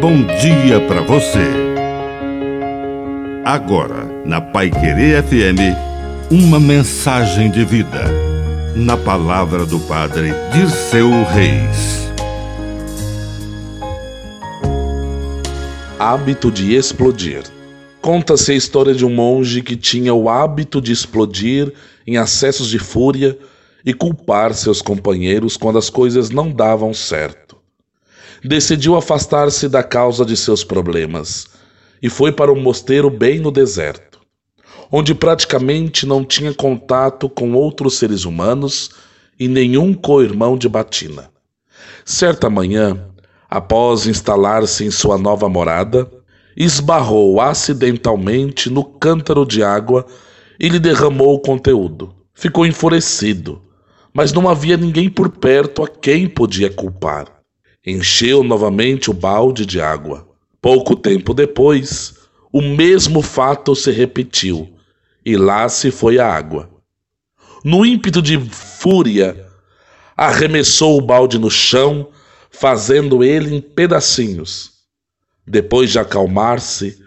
bom dia para você. Agora, na Pai Querer FM, uma mensagem de vida. Na palavra do Padre Dirceu Reis. Hábito de explodir. Conta-se a história de um monge que tinha o hábito de explodir em acessos de fúria e culpar seus companheiros quando as coisas não davam certo. Decidiu afastar-se da causa de seus problemas e foi para um mosteiro bem no deserto, onde praticamente não tinha contato com outros seres humanos e nenhum co-irmão de batina. Certa manhã, após instalar-se em sua nova morada, esbarrou acidentalmente no cântaro de água e lhe derramou o conteúdo. Ficou enfurecido mas não havia ninguém por perto a quem podia culpar. Encheu novamente o balde de água. Pouco tempo depois, o mesmo fato se repetiu, e lá se foi a água. No ímpeto de fúria, arremessou o balde no chão, fazendo ele em pedacinhos. Depois de acalmar-se,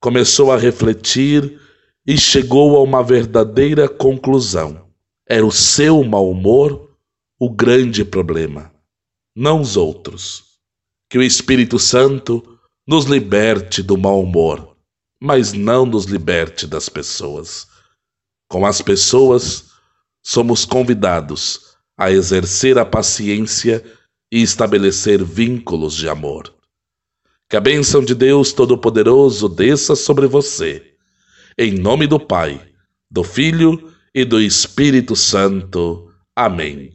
começou a refletir e chegou a uma verdadeira conclusão. Era o seu mau humor o grande problema, não os outros. Que o Espírito Santo nos liberte do mau humor, mas não nos liberte das pessoas. Com as pessoas, somos convidados a exercer a paciência e estabelecer vínculos de amor. Que a bênção de Deus Todo-Poderoso desça sobre você. Em nome do Pai, do Filho e do Espírito Santo. Amém.